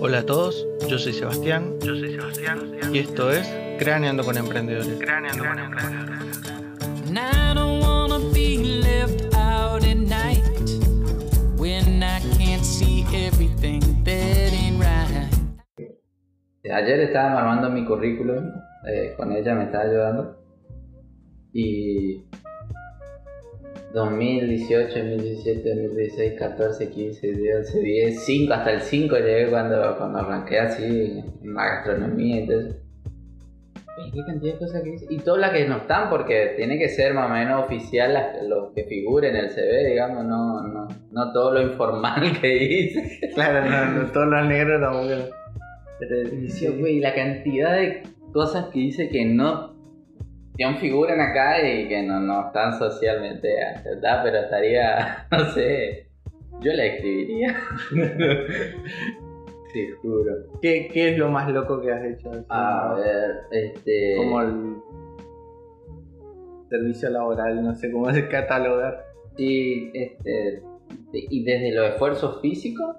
Hola a todos, yo soy Sebastián. Yo soy Sebastián. Y esto es Craneando con Emprendedores. Craneando con Emprendedores. Ayer estaba armando mi currículum, eh, con ella me estaba ayudando. Y 2018, 2017, 2016, 14, 15, 11, 10, 5, hasta el 5 llegué cuando, cuando arranqué así en la gastronomía y todo eso. Y qué cantidad de cosas que hice. Y todas las que no están, porque tiene que ser más o menos oficial las, lo que figure en el CV, digamos, no, no, no todo lo informal que hice. Claro, no, no, todos los negros tampoco. Pero sí, güey, la cantidad de cosas que hice que no que aún figuran acá y que no, no están socialmente aceptadas, pero estaría, no sé, yo la escribiría. Te juro. ¿Qué, ¿Qué es lo más loco que has hecho? así? A ver, este... Como el servicio laboral, no sé cómo es catalogar. Sí, este, y desde los esfuerzos físicos,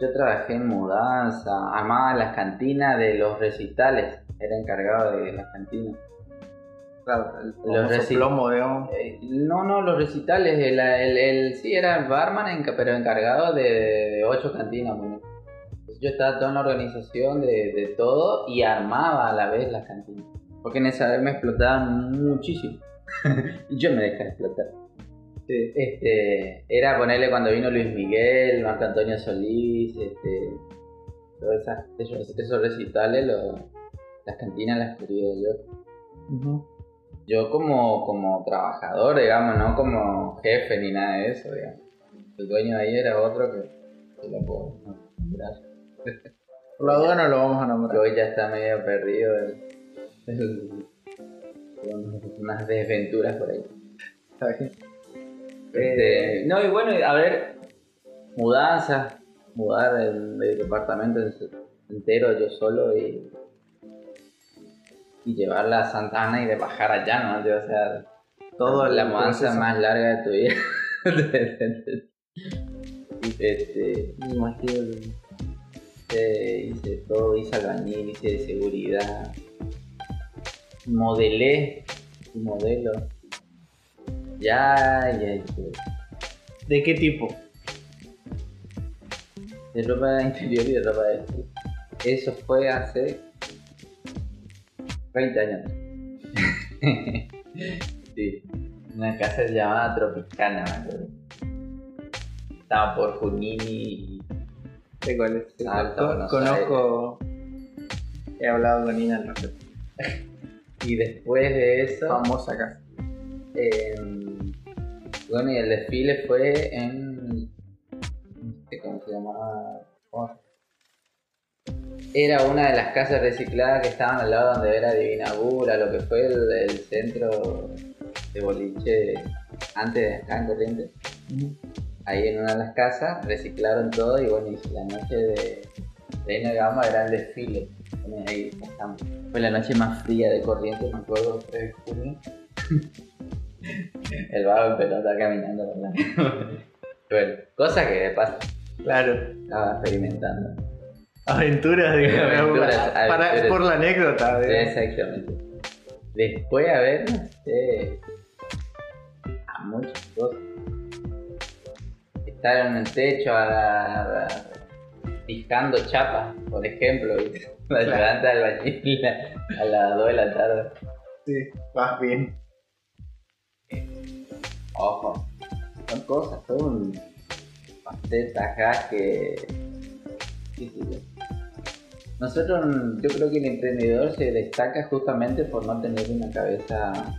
yo trabajé en mudanza, armaba las cantinas de los recitales, era encargado de las cantinas. Claro, el Los plomo, digamos. Eh, no, no, los recitales, el, el, el- sí era barman, enca- pero encargado de, de ocho cantinas. bueno. Yo estaba toda en la organización de, de todo y armaba a la vez las cantinas. Porque en esa vez me explotaban muchísimo. y yo me dejé explotar. Sí. Este, era ponerle cuando vino Luis Miguel, Marco Antonio Solís, este, esas, esos, esos recitales, las cantinas las quería yo. Ujú. Yo como, como trabajador, digamos, no como jefe ni nada de eso, digamos. El dueño de ahí era otro que, que lo puedo nombrar. Por la duda no lo vamos a Que nombrar. hoy ya está medio perdido. el- unas desventuras por ahí. Está bien. Este, no, y bueno, a ver, mudanza, mudar el, el departamento entero yo solo y, y llevarla a Santa Ana y de bajar allá, ¿no? O sea, Todo la mudanza más larga de tu vida. este, Me imagino. hice, hice todo, hice albañil, hice de seguridad, modelé modelo. Ya, ya, ya. ¿De qué tipo? de ropa interior y de ropa de. Eso fue hace 20 años. sí, una casa llamada Tropicana, me. Estaba por Junini y ¿De cuál es? Con- Buenos Conozco. He hablado con Ina al respecto. Y después de eso, Famosa casa. em, bueno, y el desfile fue en. no sé ¿Cómo se llamaba? ¿Cómo se- Era una de las casas recicladas que estaban al lado donde era Divina Bura, lo que fue el, el centro de boliche antes de acá en Corrientes. Ahí en una de las casas reciclaron todo y bueno, y la noche de Reina Gama era el desfile. Bueno, ahí pasamos. Fue la noche más fría de Corrientes, me acuerdo, 3 de junio. el vago en pelota caminando por la Bueno, cosa que de paso Claro. estaba experimentando. Aventuras, digamos. Aventuras, para- aventuras. por la anécdota. Sí, digamos. exactamente. Después, a ver, no sé. A muchas cosas. Estar en el techo a, a- fijando chapas, por ejemplo, y la ayudante del albañil a las 2 de la tarde. Sí, vas bien. Ojo, son cosas, son facetas que. qué. Nosotros, yo creo que el emprendedor se destaca justamente por no tener una cabeza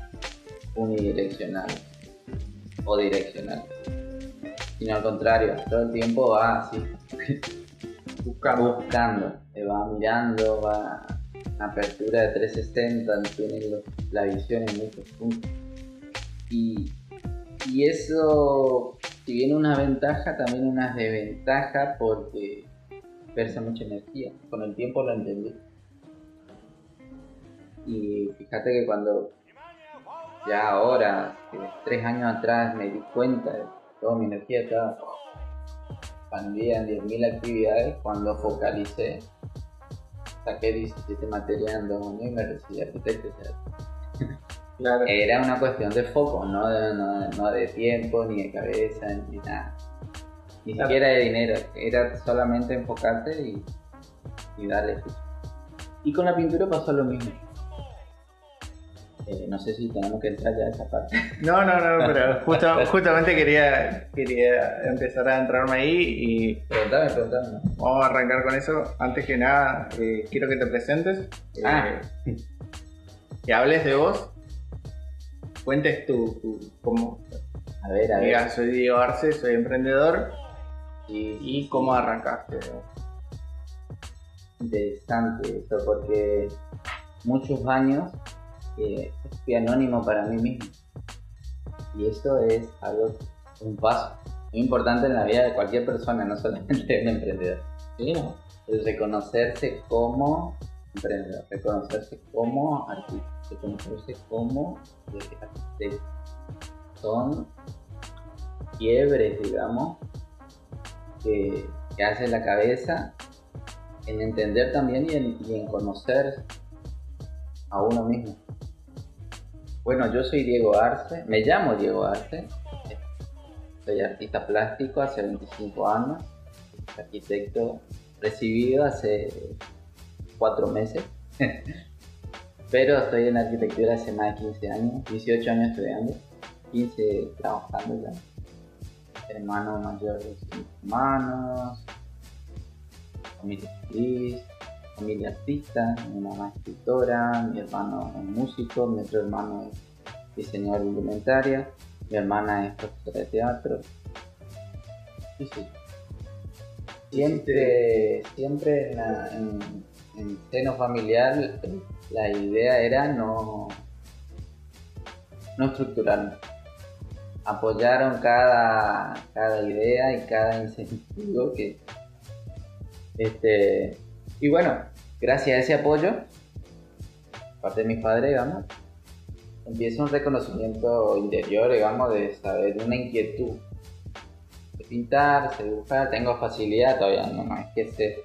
unidireccional o direccional, sino al contrario, todo el tiempo va así, Buscando. buscando, va mirando, va apertura de 360, tiene la visión en muchos puntos. Y, y eso, si bien una ventaja, también una desventaja porque versa mucha energía. Con el tiempo lo entendí. Y fíjate que cuando ya ahora, tres años atrás, me di cuenta de que toda mi energía estaba expandía en 10.000 actividades cuando focalicé. Saqué 17 materias en dos años y me recibí arquitecto. Claro. Era una cuestión de foco, no de, no, no de tiempo, ni de cabeza, ni nada. Ni Claro. siquiera de dinero, era solamente enfocarte y, y darle. Y con la pintura pasó lo mismo. Eh, no sé si tenemos que entrar ya a esa parte. No, no, no, pero justo, justamente quería, quería empezar a entrarme ahí y Preguntame, preguntame. vamos a arrancar con eso. Antes que nada, eh, quiero que te presentes, eh, Ah. que hables de vos, cuentes tu, tu cómo, A ver, a ver. digas, soy Diego Arce, soy emprendedor y, y cómo arrancaste. Interesante eso, porque muchos años eh, fui anónimo para mí mismo. Y eso es algo, un paso muy importante en la vida de cualquier persona, no solamente de un emprendedor. ¿sí? El reconocerse como emprendedor, reconocerse como artista, reconocerse como arquitecto. Son quiebres, digamos, que, hace la cabeza en entender también y en, y en conocer a uno mismo. Bueno, yo soy Diego Arce, me llamo Diego Arce, soy artista plástico hace 25 años, arquitecto recibido hace 4 meses, pero estoy en arquitectura hace más de 15 años, 18 años estudiando, 15 trabajando ya. Hermano mayor de 5 hermanos, familia feliz, familia artista, mi mamá es escritora, mi hermano es músico, mi otro hermano es diseñador de indumentaria, mi hermana es profesora de teatro. Y sí. Siempre, siempre en, la- en, en seno familiar la idea era no, no estructurarnos. Apoyaron cada, cada idea y cada incentivo que, este, y bueno, gracias a ese apoyo, parte de mis padres, digamos, empieza un reconocimiento interior, digamos, de saber, una inquietud. De pintar, sé dibujar, tengo facilidad todavía, no más que sé.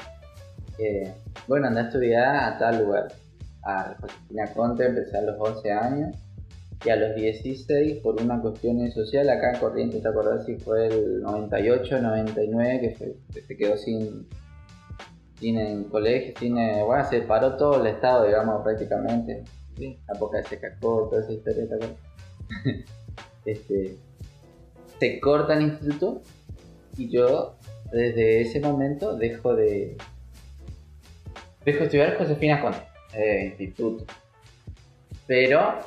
eh, bueno, andé a estudiar a tal lugar. A Josefina Conte empecé a los 11 años y a los 16 por una cuestión social acá en Corrientes, ¿te acordás si fue el 98, 99 que, fue- que se quedó sin, sin en colegio, sin, eh, bueno, se paró todo el estado, digamos, prácticamente. ¿sí? La época de Secacó, toda esa historia, ¿te este, se corta el instituto y yo desde ese momento dejo de dejo de estudiar Josefina Conte, eh, instituto. Pero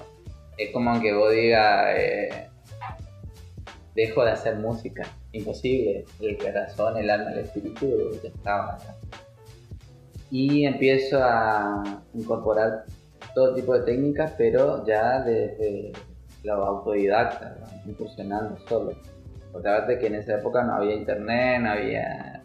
es como que vos digas, eh, dejo de hacer música, imposible, el corazón, el alma, el espíritu ya estaban acá. Y empiezo a incorporar todo tipo de técnicas, pero ya desde lo autodidacta, ¿no? incursionando solo. Porque aparte que en esa época no había internet, no había...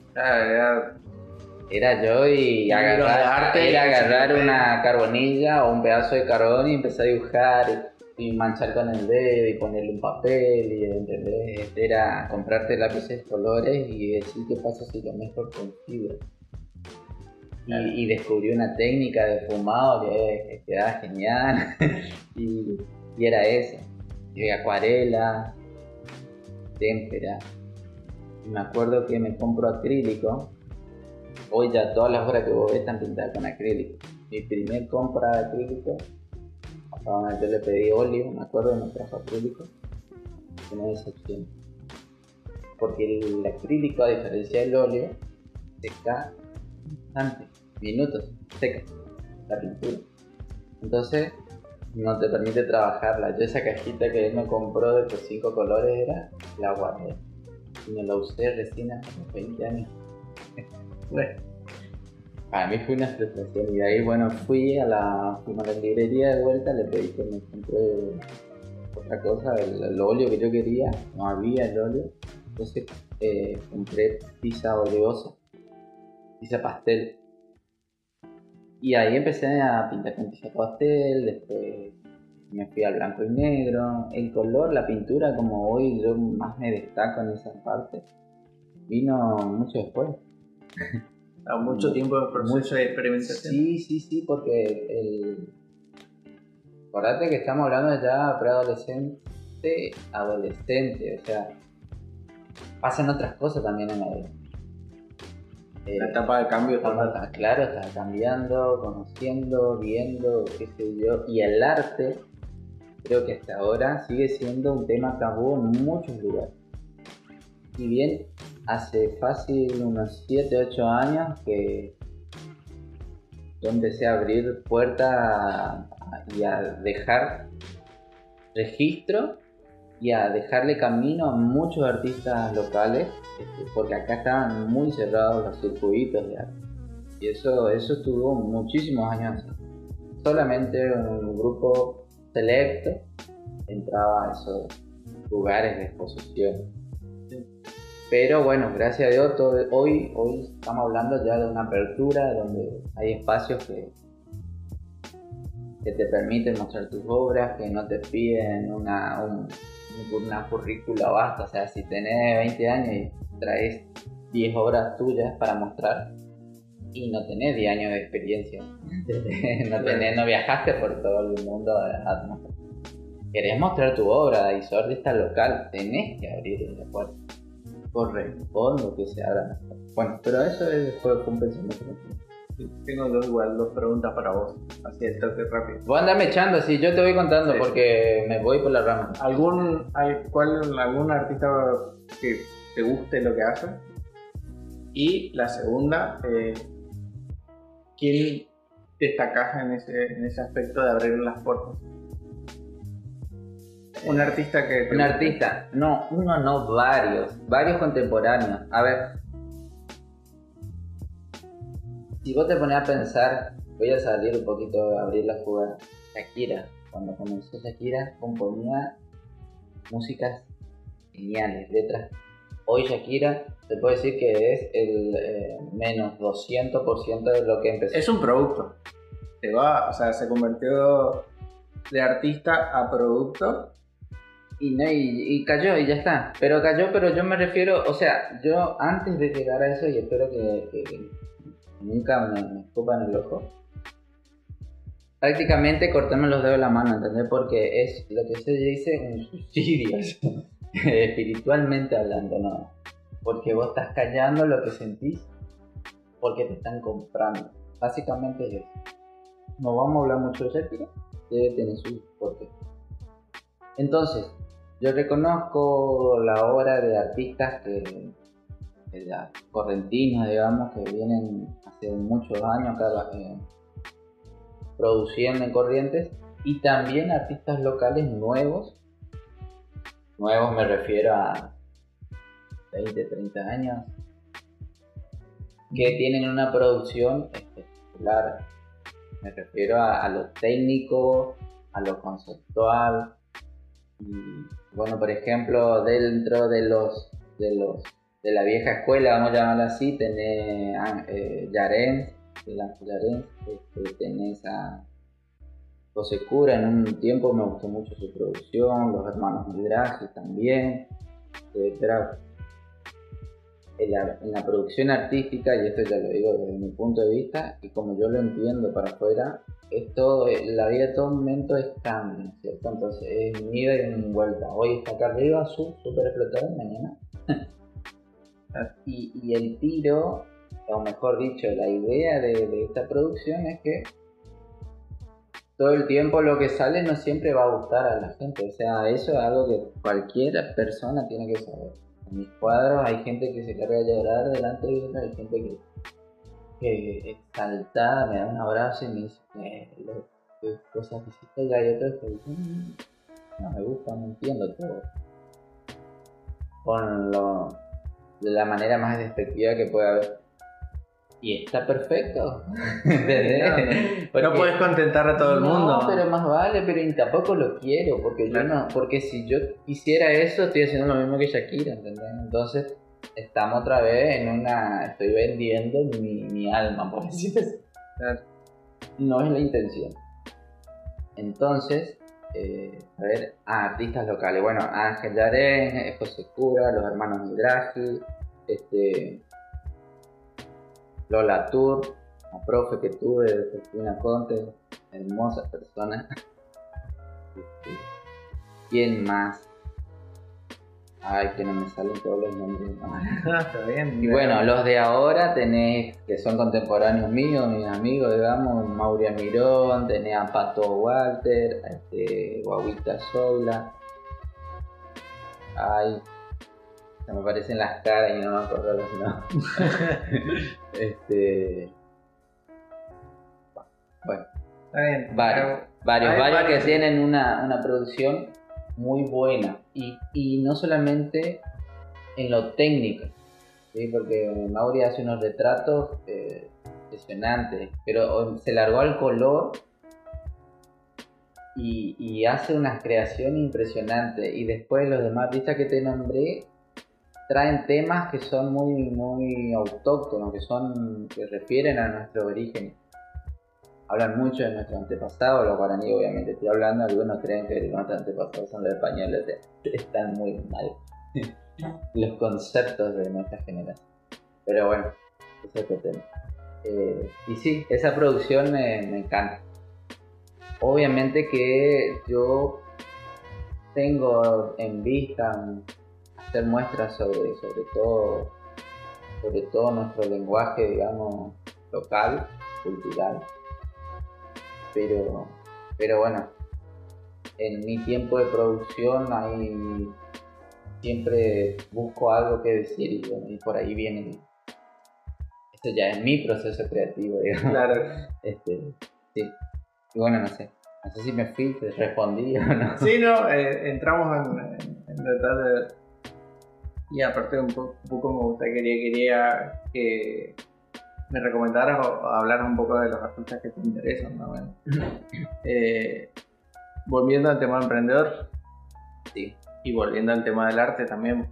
Era yo y agarrar, arte, era agarrar una carbonilla o un pedazo de carbón y empezar a dibujar y, manchar con el dedo y ponerle un papel y ¿entendés? era comprarte lápices colores y decir qué pasa si lo mezclo con fibra. Y, y descubrí una técnica de fumado que, que quedaba genial y, y era eso. Y acuarela, témpera. Y me acuerdo que me compro acrílico Hoy ya todas las obras que vos ves están pintadas con acrílico. Mi primer compra de acrílico, donde yo le pedí óleo, me acuerdo, me trajo acrílico. Una decepción. Porque el acrílico, a diferencia del óleo, seca instantes, minutos, seca la pintura. Entonces, no te permite trabajarla. Yo esa cajita que él me compró de los cinco colores era, la guardé. Y me la usé recién hace unos 20 años. Bueno, para mí fue una frustración y ahí, bueno, fui a la, fuimos a la librería de vuelta, le pedí que me compré otra cosa, el, el óleo que yo quería, no había el óleo, entonces eh, compré pizza oleosa, pizza pastel. Y ahí empecé a pintar con pizza pastel, después me fui al blanco y negro, el color, la pintura, como hoy yo más me destaco en esa parte, vino mucho después. A mucho tiempo de proceso de experimentación. Sí, sí, sí, porque el... Acordate que estamos hablando ya preadolescente, adolescente, o sea, pasan otras cosas también en la vida. Eh, La etapa de cambio estamos- claro, estás cambiando, conociendo, viendo, qué sé yo, y el arte creo que hasta ahora sigue siendo un tema tabú en muchos lugares. Si bien hace fácil unos 7, 8 años que yo empecé a abrir puertas y a dejar registro y a dejarle camino a muchos artistas locales, este, porque acá estaban muy cerrados los circuitos de arte. Y eso, eso estuvo muchísimos años. Solamente un grupo selecto entraba a esos lugares de exposición. Pero bueno, gracias a Dios, todo- hoy, hoy estamos hablando ya de una apertura donde hay espacios que, que te permiten mostrar tus obras, que no te piden una, un- una currícula vasta. O sea, si tenés 20 años y traes 10 obras tuyas para mostrar y no tenés 10 años de experiencia, no, tenés, no viajaste por todo el mundo a, a mostrar. Querés mostrar tu obra y sos artista local, tenés que abrir la puerta. Corresponde que se abra. Bueno, pero eso es, fue, fue un pensamiento. Tengo dos, igual, dos preguntas para vos. Así el toque rápido. Vos andame echando, así yo te voy contando Sí. porque me voy por la rama. ¿Algún, hay, cuál, ¿Algún artista que te guste lo que hace? Y la segunda, eh, ¿quién destacás en ese, en ese aspecto de abrir las puertas? Un artista que... te Un artista, no, uno no, varios, varios contemporáneos. A ver, si vos te pones a pensar, voy a salir un poquito, a abrir la jugada. Shakira, cuando comenzó Shakira, componía músicas geniales, letras. Hoy Shakira, te puedo decir que es el eh, menos 200% de lo que empezó. Es un producto. Se va, o sea, se convirtió de artista a producto. Y, no, y, cayó y ya está. Pero cayó, pero yo me refiero, o sea, yo antes de llegar a eso, y espero que nunca me, me escupan el ojo, prácticamente cortarme los dedos de la mano, ¿entendés? Porque es lo que se dice un suicidio, espiritualmente hablando, ¿no? Porque vos estás callando lo que sentís porque te están comprando. Básicamente es eso. No vamos a hablar mucho de Shakira, debe tener su porqué. Entonces, yo reconozco la obra de artistas que, que ya correntinos, digamos, que vienen hace muchos años acá eh, produciendo en Corrientes, y también artistas locales nuevos. Nuevos me refiero a 20, 30 años, que tienen una producción espectacular. Me refiero a, a lo técnico, a lo conceptual, y, bueno, por ejemplo, dentro de los de los de la vieja escuela, vamos a llamarla así, tenés Yarens, el Ángel este, tenés a José Cura, en un tiempo me gustó mucho su producción, los hermanos Midraje también, eh, pero en la, en la producción artística, y esto ya lo digo desde mi punto de vista, y como yo lo entiendo para afuera, es todo, eh, la vida de todo momento es cambio, ¿cierto? Entonces es un ida y un vuelta. Hoy está acá arriba, su super explotado, mañana. y, el tiro, o mejor dicho, la idea de, esta producción es que todo el tiempo lo que sale no siempre va a gustar a la gente. O sea, eso es algo que cualquier persona tiene que saber. En mis cuadros hay gente que se carga de llorar delante de otra, hay gente que que exaltada, me da un abrazo y me dice "Eh, lo- cosas que hiciste y hay otros que dicen "Mm, no me gusta, no entiendo todo. Con lo, de la manera más despectiva que puede haber. Y está perfecto. No puedes contentar a todo el no, mundo. pero más vale, pero tampoco lo quiero, porque yo no, porque si yo quisiera eso, estoy haciendo lo mismo que Shakira, ¿entendés? Entonces, estamos otra vez en una, estoy vendiendo mi, mi alma, por así. Claro. No es la intención. Entonces, eh, a ver, ah, artistas locales, bueno, Ángel Yarén, José Cura, los hermanos Midraji, Este, Lola Tour, la profe que tuve Cristina Conte, hermosa persona. Este, ¿Quién más? Ay, que no me salen todos los nombres. Ah, está bien. Y bueno, los de ahora tenés, que son contemporáneos míos, mis amigos, digamos, Mauria Mirón, tenés a Pato Walter, a este, Guaguita Sola. Ay, se me parecen las caras y no me acuerdo los nombres. este. Bueno, Está bien. varios, varios, hay varios que varios. tienen una, una producción muy buena y, y no solamente en lo técnico, ¿sí? porque Mauri hace unos retratos eh, impresionantes, pero se largó al color y, hace unas creaciones impresionantes y después los demás artistas que te nombré traen temas que son muy muy autóctonos, que son que refieren a nuestros orígenes hablan mucho de nuestros antepasados, los guaraníes obviamente estoy hablando, algunos creen que nuestros antepasados son los españoles, eh, están muy mal los conceptos de nuestra generación. Pero bueno, ese es otro tema. Eh, y sí, esa producción me, me encanta. Obviamente que yo tengo en vista hacer muestras sobre, sobre todo sobre todo nuestro lenguaje, digamos, local, cultural pero pero bueno en mi tiempo de producción ahí siempre busco algo que decir y, bueno, y por ahí viene esto ya es mi proceso creativo digamos Claro. este sí y bueno no sé no sé si me fui te respondí o no Sí, no, eh, entramos en, en, tratar de. Y aparte, un, po- un poco me gustaría quería, quería que me recomendaras o, hablaras un poco de los artistas que te interesan. ¿no? Bueno, eh, volviendo al tema emprendedor sí y volviendo al tema del arte también.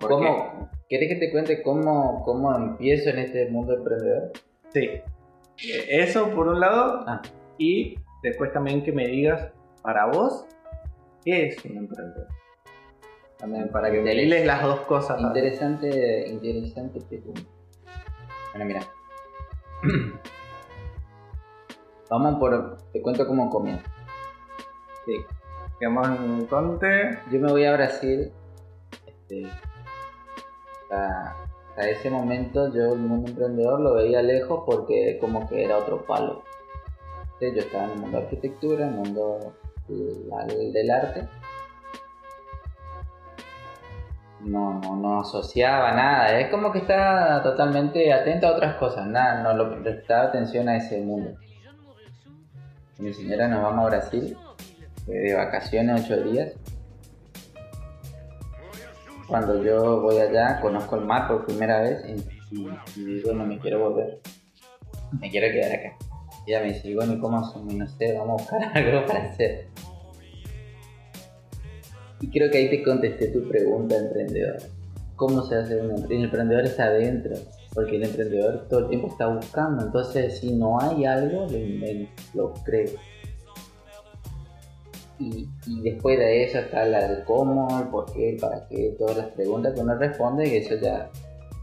¿Cómo, ¿Querés que te cuente cómo, cómo empiezo en este mundo emprendedor? Sí. Eh, Eso por un lado. Ah. Y después también que me digas, para vos, ¿qué es un emprendedor? También para que me hiles las dos cosas. Interesante, interesante pregunta. Bueno, mira. Vamos por. Te cuento cómo comienza. Sí. Quedamos en Conte. Yo me voy a Brasil. Este, hasta, hasta ese momento yo el mundo emprendedor lo veía lejos porque como que era otro palo. Sí, Yo estaba en el mundo de arquitectura, en el mundo del, del arte. No, no, no asociaba nada. Es como que estaba totalmente atento a otras cosas. Nada, no lo prestaba atención a ese mundo. Mi señora nos vamos a Brasil eh, de vacaciones ocho días. Cuando yo voy allá, conozco el mar por primera vez y, y- digo, no me quiero volver. Me quiero quedar acá. Y ella me dice, bueno, ¿y cómo? Y no sé, vamos a buscar algo para hacer. Y creo que ahí te contesté tu pregunta, emprendedor. ¿Cómo se hace un emprendedor? El emprendedor está adentro, porque el emprendedor todo el tiempo está buscando. Entonces, si no hay algo, lo invento, lo creo. Y, y después de eso está la del cómo, el por qué, el para qué, todas las preguntas que uno responde y eso ya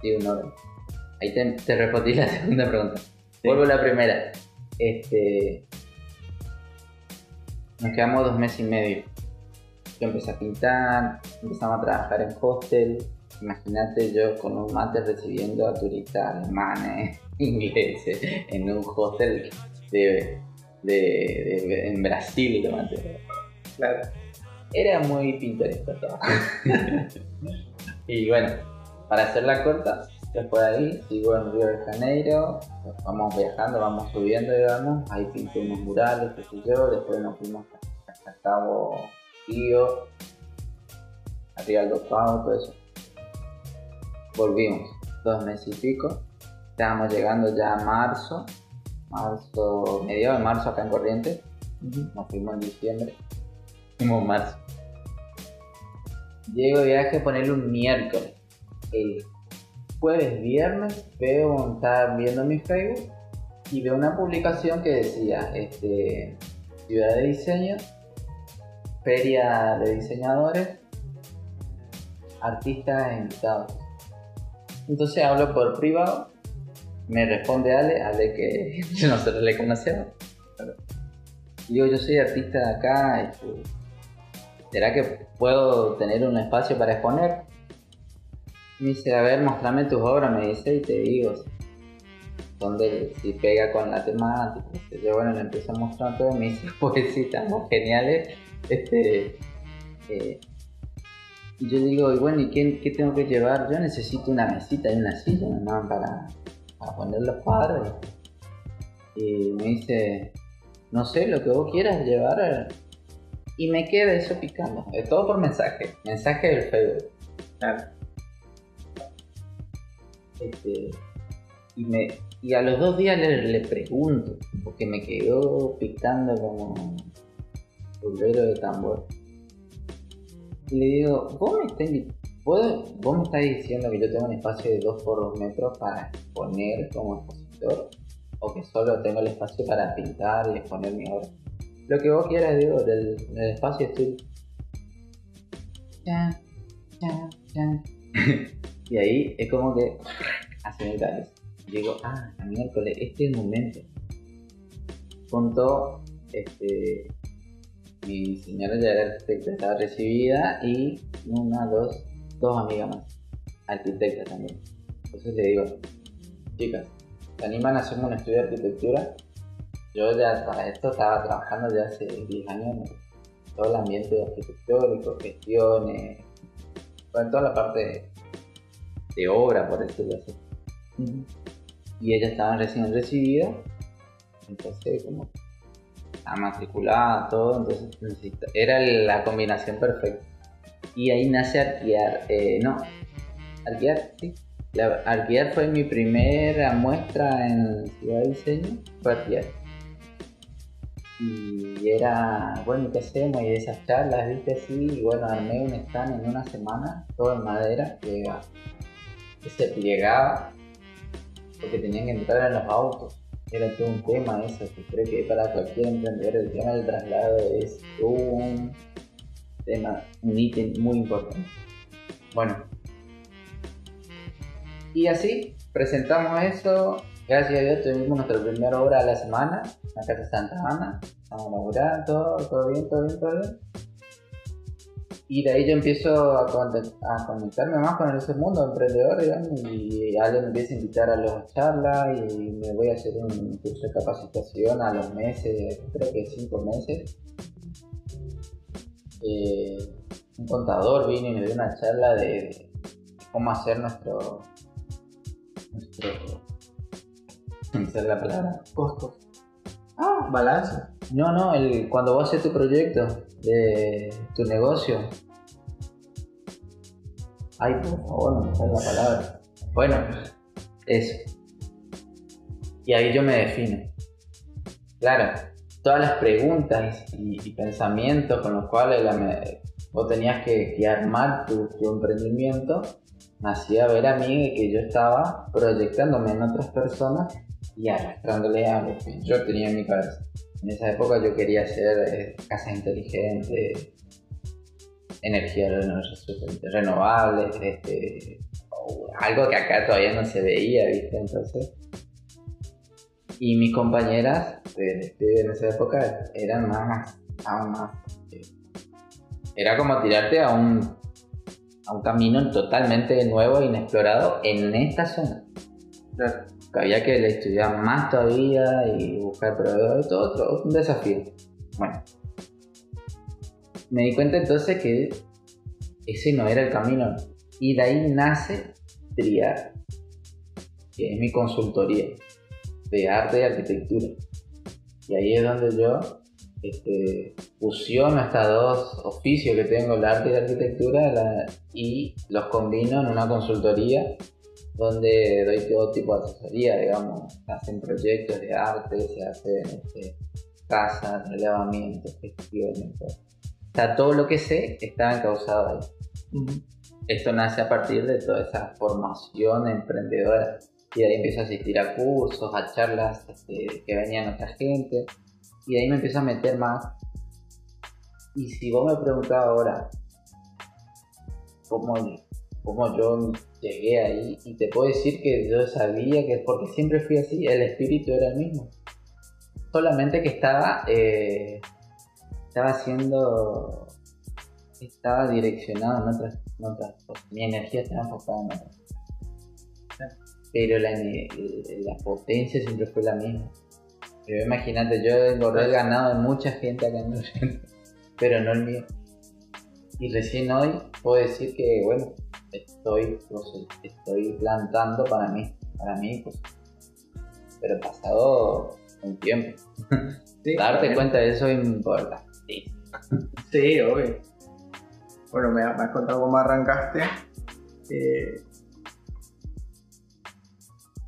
tiene un orden. Ahí te, te respondí la segunda pregunta. Vuelvo a la primera. Este, nos quedamos dos meses y medio. Yo empecé a pintar, empezamos a trabajar en hostel. Imagínate yo con un mate recibiendo a turistas alemanes, ingleses, en un hostel de, de, de- en Brasil, lo mate. Claro. Era muy pintoresco todo. y bueno, para hacerla corta, después de ahí sigo en Río de Janeiro, vamos viajando, vamos subiendo, digamos, ahí pinté unos murales, qué sé yo, después nos fuimos hasta Cabo Río, arriba del Pau, todo eso. Volvimos, dos meses y pico, estábamos llegando ya a marzo, marzo, mediados de marzo acá en Corrientes, nos fuimos en diciembre, fuimos en marzo. Llego de viaje a ponerle un miércoles. El jueves, viernes, veo, estaba viendo mi Facebook y veo una publicación que decía, este, ciudad de diseño, feria de diseñadores, artistas invitados. Entonces hablo por privado, me responde Ale, Ale que nosotros le conocemos. Digo, yo soy artista de acá, este, ¿será que puedo tener un espacio para exponer? Me dice, a ver, mostrame tus obras, me dice, y te digo donde si pega con la temática. Yo, bueno, le empiezo a mostrar todo, me dice, pues sí, estamos geniales. Este, eh, yo digo, y bueno, ¿y qué, qué, tengo que llevar? Yo necesito una mesita y una silla nomás para, para poner los cuadros. Y me dice, no sé, lo que vos quieras llevar. Y me queda eso picando. Es todo por mensaje. Mensaje del Facebook. Claro. Este, y, me, y a los dos días le, le pregunto, porque me quedó picando como pulvero de tambor. Y le digo, ¿vos me, estás, invi- ¿puedo- vos me estás diciendo que yo tengo un espacio de 2 por 2 metros para exponer como expositor? ¿O que solo tengo el espacio para pintar y exponer mi obra? Lo que vos quieras, digo, del, del espacio estoy... Ya, ya, ya. y ahí es como que hace mi cabeza. Digo, ah, a miércoles, este es el momento. Junto, este, mi señora ya era arquitecta, estaba recibida y una, dos, dos amigas más, arquitectas también. Entonces le digo, chicas, ¿se animan a hacer un estudio de arquitectura? Yo ya para esto estaba trabajando ya hace 10 años en todo el ambiente arquitectónico, gestiones, bueno, toda la parte de, de obra, por decirlo así. Y ellas estaban recién recibidas, entonces como estaba matriculada, todo, entonces era la combinación perfecta. Y ahí nace Arquear, eh, no, Arquear, sí. La, Arquear fue mi primera muestra en Ciudad de Diseño, fue Arquear. Y era, bueno, ¿qué hacemos? Y esas charlas, viste, así, y bueno, armé un stand en una semana, todo en madera, que, que se plegaba, porque tenían que entrar en los autos era todo un tema eso, que creo que para cualquier emprendedor el tema del traslado es un tema, un ítem muy importante. Bueno, y así presentamos eso, gracias a Dios tuvimos nuestra primera obra de la semana, en la Casa Santa Ana, estamos inaugurando, todo, todo bien, todo bien, todo bien. Y de ahí yo empiezo a, a conectarme más con ese mundo emprendedor, digamos, y alguien me empieza a invitar a las charlas y me voy a hacer un curso de capacitación a los meses, creo que cinco meses. Eh, un contador vino y me dio una charla de, de cómo hacer nuestro, nuestro, la palabra, Costos. Ah, balance. no, no, el, cuando vos haces tu proyecto de tu negocio. Ay, por favor, no sale la palabra. Bueno, eso. Y ahí yo me defino. Claro, todas las preguntas y, pensamientos con los cuales la me- vos tenías que, armar tu, tu emprendimiento, me hacía ver a mí que yo estaba proyectándome en otras personas y arrastrándole a lo que yo tenía en mi cabeza. En esa época yo quería hacer eh, casas inteligentes, energía reno- renovables, este, algo que acá todavía no se veía, ¿viste? Entonces, y mis compañeras del estudio en esa época eran más, aún más. eh, Era como tirarte a un, a un camino totalmente nuevo e inexplorado en esta zona. Que había que estudiar más todavía y buscar proveedores, todo otro, un desafío. Bueno, me di cuenta entonces que ese no era el camino y de ahí nace Triar, que es mi consultoría de arte y arquitectura. Y ahí es donde yo este, fusiono estos dos oficios que tengo, el arte y la arquitectura, y los combino en una consultoría donde doy todo tipo de asesoría, digamos, hacen proyectos de arte, se hacen este, casas, relevamientos, todo. O sea, todo lo que sé está encauzado ahí. Esto nace a partir de toda esa formación emprendedora y de ahí empiezo a asistir a cursos, a charlas este, que venían otra gente y de ahí me empiezo a meter más. Y si vos me preguntás ahora cómo, cómo yo llegué ahí y te puedo decir que yo sabía que, porque siempre fui así, el espíritu era el mismo. Solamente que estaba, eh, estaba haciendo, estaba direccionado en otras, en otras. Mi energía estaba enfocada en otras. Pero la, la potencia siempre fue la misma. Pero imagínate, yo engordé el ganado de mucha gente acá en Argentina, pero no el mío. Y recién hoy puedo decir que, bueno, estoy, cose- estoy plantando para mí, para mí, pues. Pero pasado un tiempo. Sí, Darte también. cuenta de eso importa. Sí. Sí, obvio. Bueno, me, has- me has contado cómo arrancaste. Eh,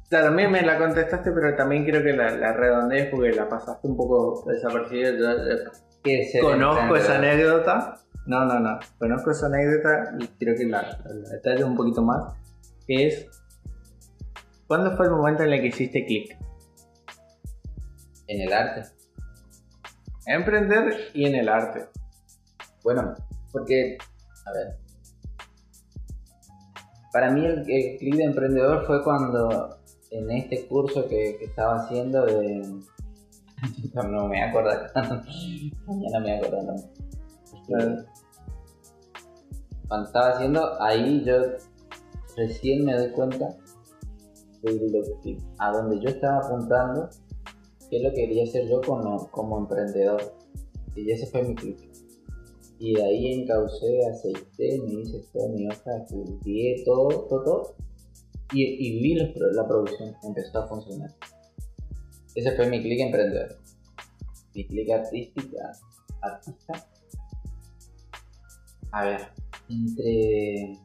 o sea, también me la contestaste, pero también quiero que la, la redondees porque la pasaste un poco desapercibida. Yo, yo ¿Qué es ser conozco esa anécdota. No, no, no. Conozco esa anécdota y quiero que la, la detalles un poquito más. Es. ¿Cuándo fue el momento en el que hiciste clic? En el arte. Emprender y en el arte. Bueno, porque, a ver. Para mí el, el clic de emprendedor fue cuando en este curso que, que estaba haciendo de... No, no me acuerdo. Mañana me acuerdo. No. Claro. Cuando estaba haciendo, ahí yo recién me doy cuenta de lo que- a donde yo estaba apuntando, qué es lo que quería hacer yo como, emprendedor. Y ese fue mi clic. Y de ahí encaucé, aceité, me hice toda mi hoja, estudié todo, todo, todo. Y, vi la producción, empezó a funcionar. Ese fue mi clic emprendedor. Mi clic artística, artista. A ver, entre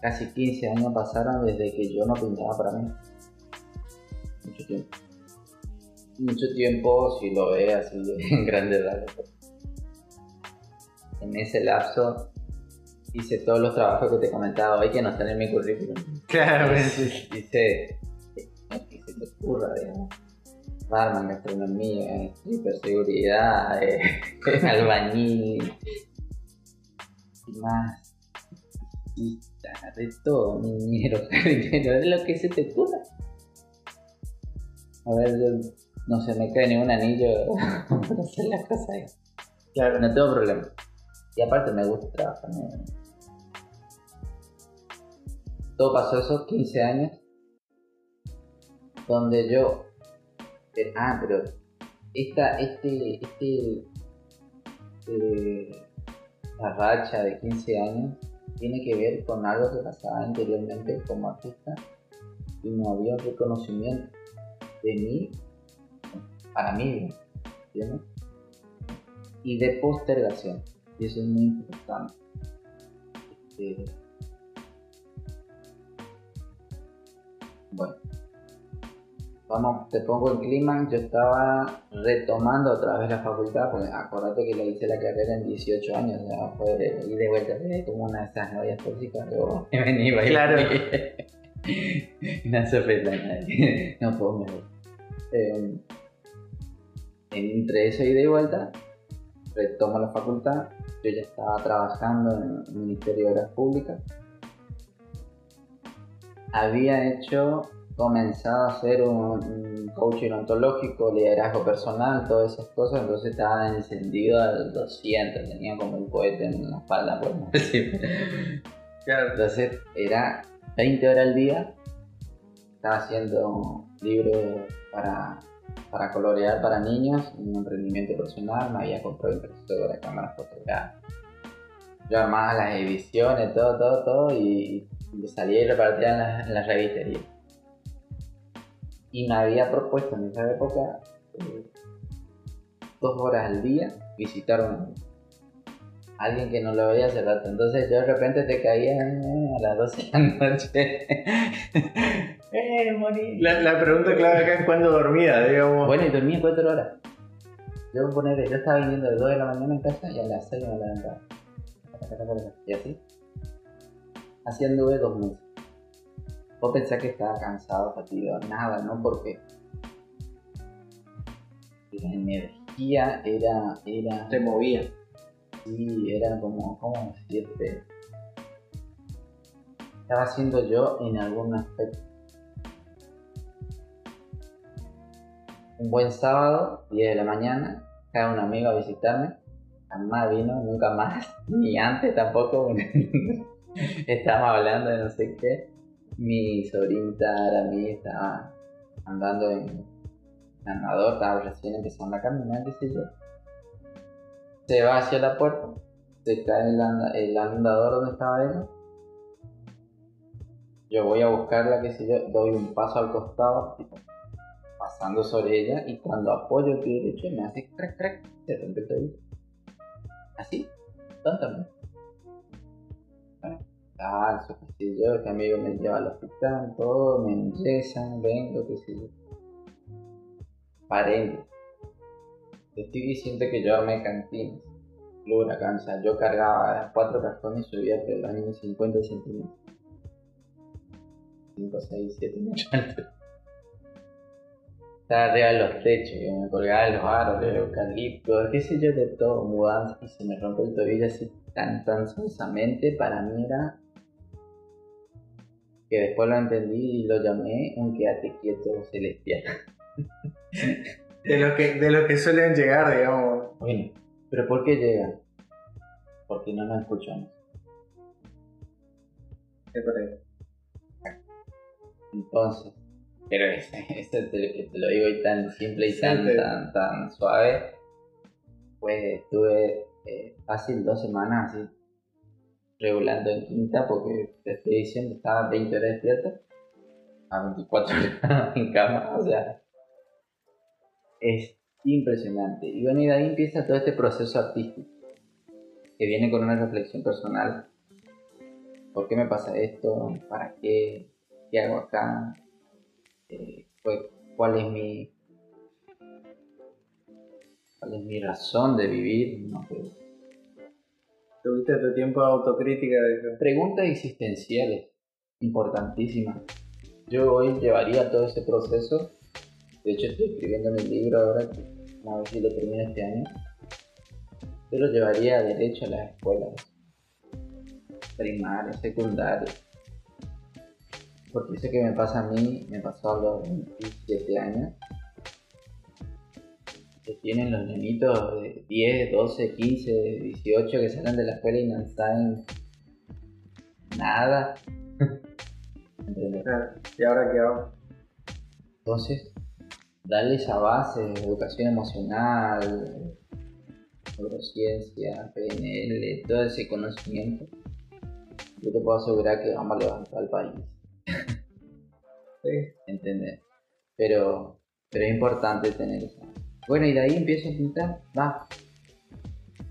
casi 15 años pasaron desde que yo no pintaba para mí. Mucho tiempo. Mucho tiempo, si lo ve así en grandes rasgos. En ese lapso hice todos los trabajos que te comentaba hoy que no están en mi currículum. Claro, Hice, que se te ocurra, digamos. Barman, gastronomía, ciberseguridad, eh, albañil, y más, y de todo, jardinero, de lo que se te ocurra. A ver, yo, no se me cae ni un anillo para hacer las cosas ahí. claro. No tengo problema. Y aparte me gusta trabajar. Todo pasó esos 15 años donde yo... eh, ah, pero esta, este, este, eh, la racha de 15 años tiene que ver con algo que pasaba anteriormente como artista y no había un reconocimiento de mí para mí, ¿entiendes? Y de postergación. Y eso es muy importante. Este, Bueno, vamos, te pongo el clima. Yo estaba retomando otra vez la facultad, porque acordate que le hice la carrera en 18 años, fue de ir de vuelta, como una de esas novias tóxicas. Me venía y Claro. no se ofenda a nadie, no puedo me voy. Eh, entre eso y de vuelta, retomo la facultad. Yo ya estaba trabajando en el Ministerio de Obras Públicas. Había hecho, comenzado a hacer un, un coaching ontológico, liderazgo personal, todas esas cosas. Entonces estaba encendido al 200, tenía como un cohete en la espalda, por decir. claro. Entonces era 20 horas al día. Estaba haciendo libros para, para colorear para niños, un emprendimiento personal. Me había comprado impresora de cámaras fotográficas. Yo armaba las ediciones, todo, todo, todo. Y, salía y repartía en las, en las revisterías. Y me había propuesto en esa época eh, dos horas al día visitar un, alguien que no lo veía hace rato. Entonces yo de repente te caía eh, a las 12 de la noche. eh, morí. La, la pregunta clave acá es cuándo dormía, digamos. Bueno, y dormí 4 horas. Yo poner, yo estaba viniendo de 2 de la mañana en casa y a las 6 me levantaba. Y así. Así anduve dos meses. Vos pensás que estaba cansado, fatigado, nada, ¿no? Porque la energía era, era, Te movía. sí, era como, ¿cómo decirte? estaba haciendo yo en algún aspecto. Un buen sábado, 10 de la mañana, cae un amigo a visitarme. Jamás vino, nunca más, ni antes tampoco. Estábamos hablando de no sé qué. Mi sobrinita era mí, estaba andando en andador, estaba recién empezando a caminar, qué sé yo. Se va hacia la puerta, se cae el, el andador donde estaba él. Yo voy a buscarla, qué sé yo, doy un paso al costado, tipo, pasando sobre ella, y cuando apoyo el pie derecho me hace crack, crack, se rompe tobillo. Así, tontamente. Calzo, qué sé yo, que amigo me lleva al hospital, todo, me enyesan, vengo, qué sé yo. Paréntesis. Te estoy diciendo que yo armé cantinas. Luego una cancha, yo cargaba cuatro cartones y subía por el baño 50 centímetros. 5, 6, 7 metros alto. Estaba arriba de los techos, yo me colgaba de los árboles, de eucalipto, qué sé yo, de todo, mudanza, y se me rompe el tobillo así tan, tan sonsamente, para mí era que después lo entendí y lo llamé un quédate quieto celestial. De lo que, de lo que suelen llegar, digamos. Bueno, pero ¿por qué llegan? Porque no nos escuchamos. Es por ahí. Entonces, pero ese, ese te, te lo digo y tan simple y Sí, tan, te- tan, tan suave. Pues estuve eh, fácil dos semanas así regulando en quinta porque te estoy diciendo estaba 20 horas despierto a 24 horas en cama, o sea, es impresionante. Y bueno, y de ahí empieza todo este proceso artístico que viene con una reflexión personal. ¿Por qué me pasa esto? ¿Para qué? ¿Qué hago acá? Eh, pues, ¿Cuál es mi cuál es mi razón de vivir? No sé. Tuviste tu tiempo de autocrítica. Preguntas existenciales, importantísimas. Yo hoy llevaría todo ese proceso. De hecho, estoy escribiendo mi libro ahora, a ver si lo termino este año. Yo lo llevaría derecho a las escuelas primarias, secundarias. Porque eso que me pasa a mí, me pasó a los 27 años. Que tienen los nenitos de 10, 12, 15, 18 que salen de la escuela y no saben nada. ¿Y ahora qué hago? Entonces, darle esa base de educación emocional, neurociencia, PNL, todo ese conocimiento, yo te puedo asegurar que vamos a levantar al país. Sí. ¿Entendés? Pero, pero es importante tener eso. Bueno, y de ahí empiezo a pintar, va.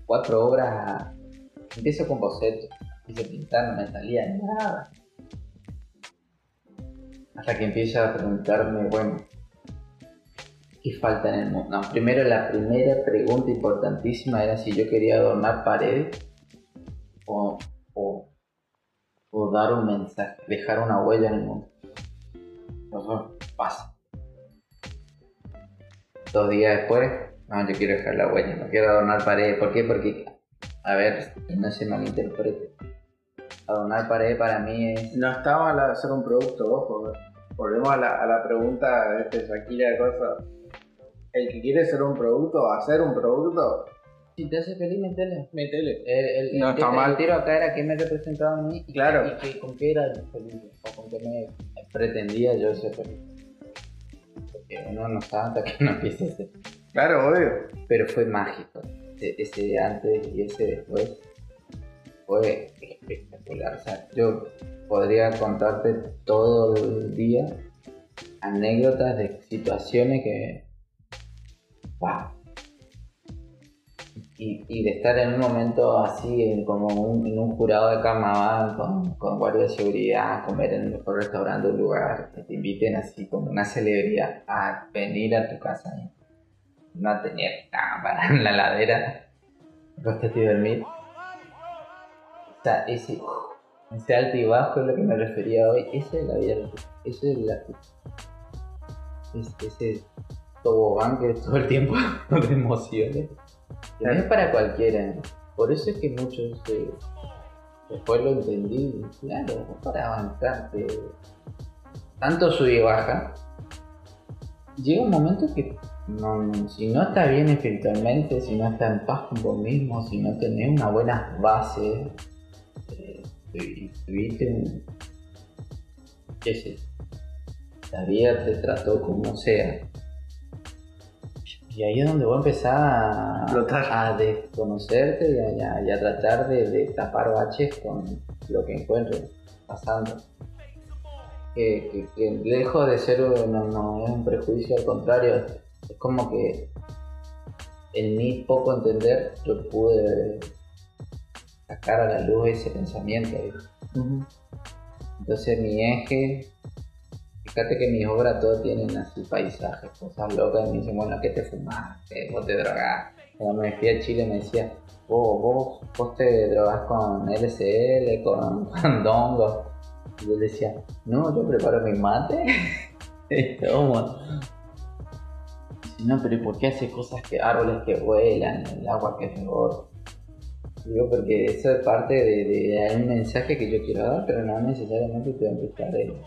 Cuatro obras, a- empiezo con bocetos, empiezo a pintar, no me salía nada. Hasta que empiezo a preguntarme, bueno, ¿qué falta en el mundo? No, primero la primera pregunta importantísima era si yo quería adornar paredes o, dar un mensaje, dejar una huella en el mundo. Pasa. Dos días después, no, yo quiero dejar la huella, no quiero adornar paredes. ¿Por qué? Porque, a ver, no se malinterprete. Adornar paredes para mí es No estaba al hacer un producto, ojo. Volvemos a la, a la pregunta de este Shakira de cosas. El que quiere ser un producto, hacer un producto, Si te hace feliz, metele. métele. El, el, No el está mal. el tiro acá era que me representaba a mí y, Claro. y que, con qué era feliz o con qué me pretendía yo ser feliz. Uno no sabe hasta que no ser. Claro, obvio. Pero fue mágico. Ese, ese antes y ese después fue espectacular. O sea, yo podría contarte todo el día anécdotas de situaciones que. ¡Wow! Y, y de estar en un momento así, en, como un, en un jurado de carnaval, con, con de seguridad, comer en el mejor restaurante del lugar, que te inviten así como una celebridad a venir a tu casa y no tener cámara en la ladera, acostarte y dormir. O sea, ese, ese alto y bajo es lo que me refería hoy. Esa es la vida, eso es la. Es, ese tobogán que todo el tiempo de emociones. No es para cualquiera. Por eso es que muchos se, después lo entendí, claro, vos para avanzarte, tanto sub y baja, llega un momento que si no estás bien espiritualmente, si no estás en paz con vos mismo, si no tenés una buena base, eh, tuviste un, qué sé, la vida te trató como sea. Y ahí es donde empezás a, Explotar. a desconocerte y a, y a- a tratar de, de tapar baches con lo que encuentres pasando. Que, que- que lejos de ser un- no, no es un prejuicio, al contrario, es como que en mi poco entender yo pude sacar a la luz ese pensamiento. Entonces mi eje, fíjate que mis obras todas tienen así paisajes, cosas locas, y me dicen, bueno, ¿qué te fumas? ¿Qué vos te drogás? Cuando me fui a Chile me decía, vos, vos, vos te drogás con LSL, con, con dongo. Y yo decía, no, yo preparo mi mate y tomo. Dice, no, pero ¿y por qué hace cosas que, árboles que vuelan, el agua que rebota? Digo, porque eso es parte de, de- un mensaje que yo quiero dar, pero no necesariamente tengo que estar ahí.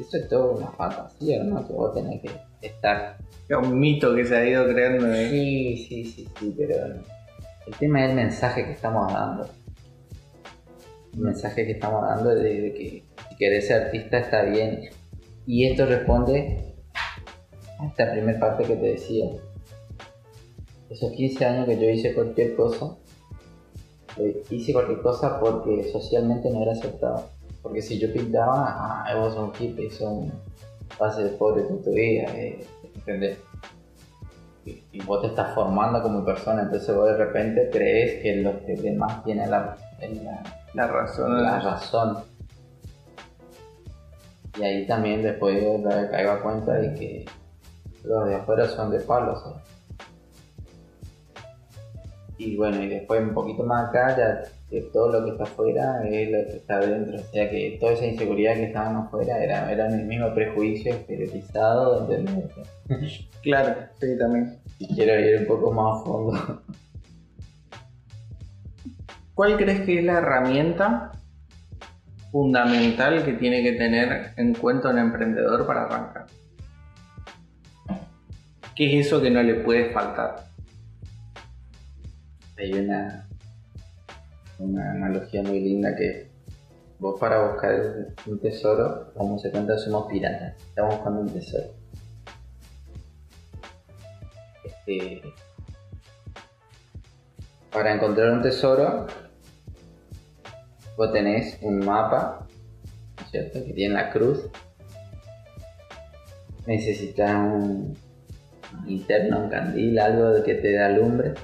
Eso es todo una fantasía, ¿no? Que vos tenés que estar. Es un mito que se ha ido creando. ¿eh? Sí, sí, sí, sí, pero el tema es el mensaje que estamos dando. El mensaje que estamos dando de, de que si querés ser artista está bien. Y esto responde a esta primera parte que te decía. Esos 15 años que yo hice cualquier cosa, hice cualquier cosa porque socialmente no era aceptado. Porque si yo pintaba, ah, vos sos hippie, son a ser pobre toda tu vida, eh, ¿entendés? y, y vos te estás formando como persona, entonces vos de repente crees que los que demás tienen la, la, La razón. la razón. Y ahí también después me caigo a cuenta de que los de afuera son de palos. Y bueno, y después un poquito más acá, ya que todo lo que está afuera es lo que está adentro. O sea que toda esa inseguridad que estaban afuera era, era el mismo prejuicio estereotizado, ¿entendés? Claro, sí, también. Y quiero ir un poco más a fondo. ¿Cuál crees que es la herramienta fundamental que tiene que tener en cuenta un emprendedor para arrancar? ¿Qué es eso que no le puede faltar? Hay una, una analogía muy linda que vos para buscar un tesoro, como se cuenta, somos piratas. Estamos buscando un tesoro. Este, para encontrar un tesoro, vos tenés un mapa, ¿no es ¿cierto? Que tiene la cruz. Necesitas un, linterna, un candil, algo que te da lumbre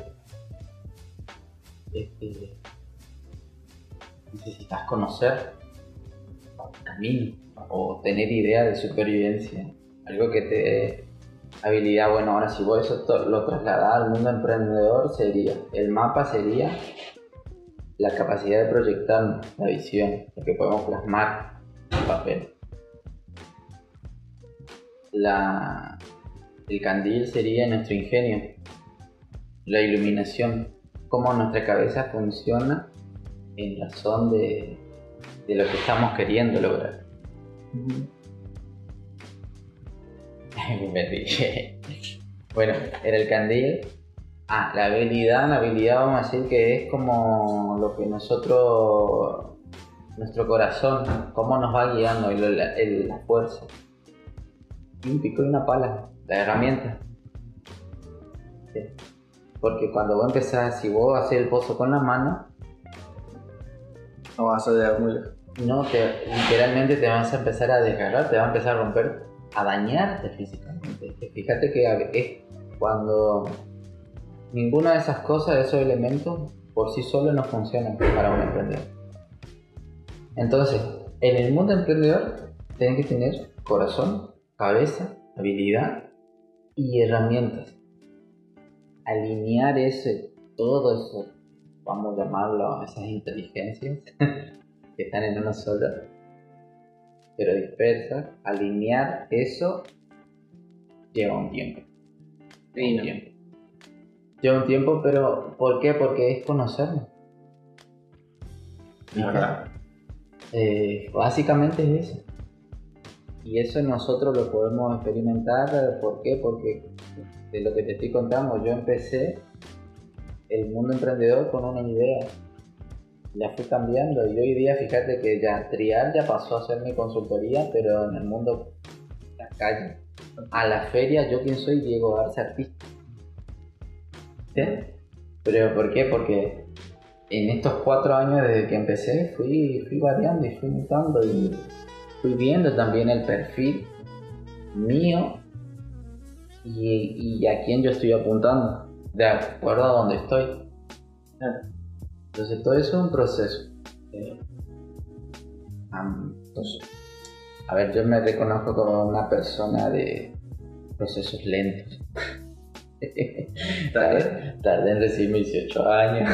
este, necesitas conocer camino o tener idea de supervivencia, algo que te dé habilidad. Bueno, ahora si vos eso lo trasladás al mundo emprendedor, sería el mapa sería la capacidad de proyectar la visión, lo que podemos plasmar en papel. La, el candil sería nuestro ingenio, la iluminación, cómo nuestra cabeza funciona en razón de, de lo que estamos queriendo lograr. Me bueno, era el candil. Ah, la habilidad, la habilidad vamos a decir que es como lo que nosotros, nuestro corazón, cómo nos va guiando, el- la, el- la fuerza. Y un pico y una pala, la herramienta. Sí. Porque cuando vos empezás, si vos haces el pozo con la mano, No vas a llegar muy lejos. no te, literalmente te vas a empezar a desgarrar, te va a empezar a romper, a dañarte físicamente. Fíjate que es cuando ninguna de esas cosas, de esos elementos, por sí solo no funcionan para un emprendedor. Entonces, en el mundo emprendedor, tienen que tener corazón, cabeza, habilidad y herramientas. Alinear ese, todo eso, vamos a llamarlo esas inteligencias que están en una sola, pero dispersas, alinear eso lleva un tiempo. Sí, un tiempo. Lleva un tiempo, pero ¿por qué? Porque es conocernos. verdad. Eh, básicamente es eso. Y eso nosotros lo podemos experimentar. ¿Por qué? Porque de lo que te estoy contando, yo empecé el mundo emprendedor con una idea. La fui cambiando y hoy día fíjate que ya Trial ya pasó a ser mi consultoría, pero en el mundo la calle. A la feria, yo quien soy Diego Arce Artista. ¿Sí? ¿Pero por qué? Porque en estos cuatro años desde que empecé fui, fui variando y fui mutando y fui viendo también el perfil mío y, y a quién yo estoy apuntando, de acuerdo a dónde estoy. Entonces todo eso es un proceso. Entonces, a ver, yo me reconozco como una persona de procesos lentos. Tardé, tardé en recibir mis 18 años.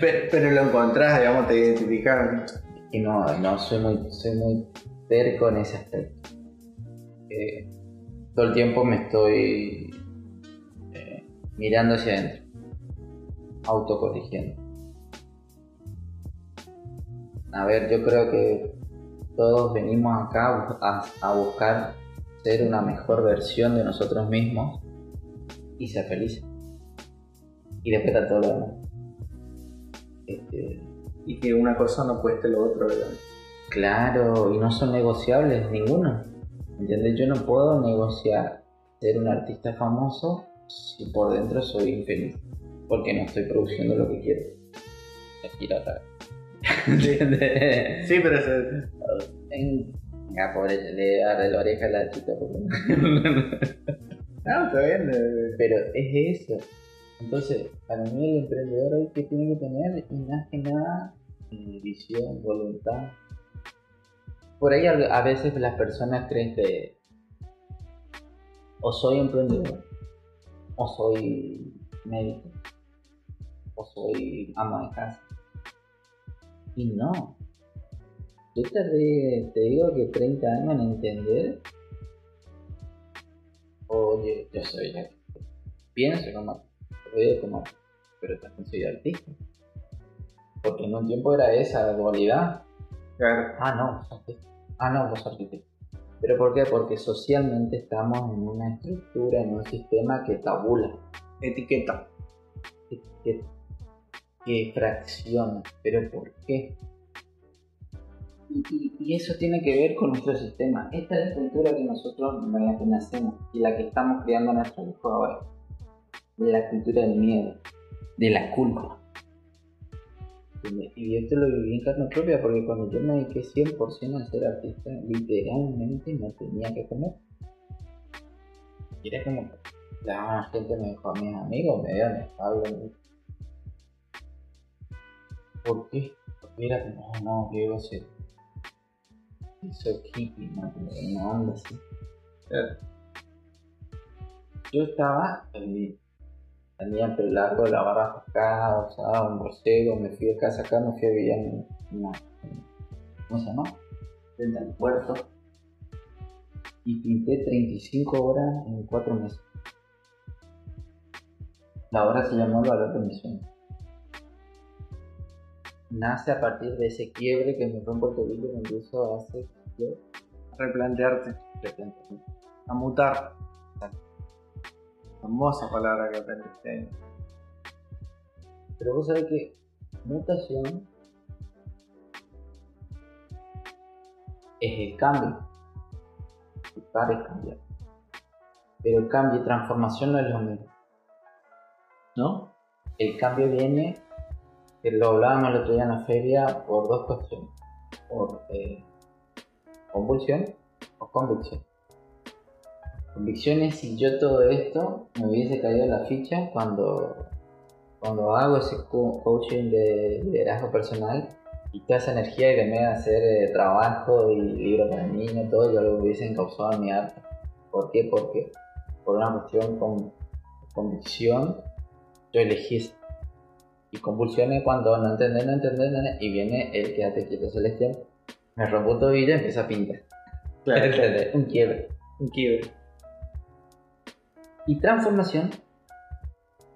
Pe- Pero lo encontrás, digamos, te identificaron. y no, no soy muy, soy muy terco en ese aspecto. Eh, todo el tiempo me estoy mirando hacia adentro, autocorrigiendo. A ver, yo creo que todos venimos acá a, a- buscar ser una mejor versión de nosotros mismos y ser felices. Y está todo lo demás. Este, Y que una cosa no cueste lo otro, digamos. Claro, y no son negociables ninguno. ¿Entiendes? Yo no puedo negociar ser un artista famoso si por dentro soy infeliz. Porque no estoy produciendo lo que quiero. Quiero otra. ¿Entiendes? Sí, pero eso, En- Venga, pobre, le agarré la oreja a la chica. porque- no, está bien. eh, Pero es eso. Entonces, para mí el emprendedor hoy que tiene que tener, y más que nada, eh, visión, voluntad. Por ahí a veces las personas creen que o soy emprendedor, o soy médico, o soy ama de casa. Y no. Yo tardé, te digo que 30 años en entender, oye, yo soy ya pienso como veo como pero también soy artista porque en un tiempo era esa dualidad Claro. ah no vos artista ah no vos artista pero ¿por qué? porque socialmente estamos en una estructura en un sistema que tabula Etiqueta. que, que, fracciona pero ¿por qué? Y, eso tiene que ver con nuestro sistema. Esta es la cultura que nosotros en la que nacemos y la que estamos creando a nuestros hijos ahora. La cultura del miedo, de la culpa. ¿Entiendes? Y esto lo viví en carne propia porque cuando yo me dediqué 100% a ser artista, literalmente no tenía que comer. Y era como la gente me dejó a mis amigos, me dieron espalda. ¿Por qué? Porque era como, oh, no, Diego se hizo hippie, ¿no? Una onda así. Yo estaba. Tenía el largo, la barba acá, usaba un borcego, me fui de casa acá, me fui a en una, ¿cómo se llama? Frente al puerto. Y pinté 35 horas en 4 meses. La obra se llamó El valor de mi sueño. Nace a partir de ese quiebre que me fue en Puerto Rico y me empiezo a hacer Replantearte. replantearme. A mutar. Hermosa palabra que aprendiste ahí. Pero vos sabés que mutación es el cambio. Mutar es cambiar. Pero el cambio y transformación no es lo mismo. ¿No? El cambio viene, que lo hablábamos el otro día en la feria, por dos cuestiones. Por eh, convulsión o convicción. Convicción es si yo todo esto me hubiese caído en la ficha cuando cuando hago ese co- coaching de liderazgo personal y toda esa energía que me da hacer eh, trabajo y libro para niños, todo, yo lo hubiese encauzado en mi arte. ¿Por qué? Porque por una cuestión con convicción, yo elegí. Y convulsión es cuando no entender, no entender, no entender, y viene el quédate quieto celestial. Me rompo todo y ya empieza a pintar. ¿Entendés? Un quiebre. Un quiebre. Y transformación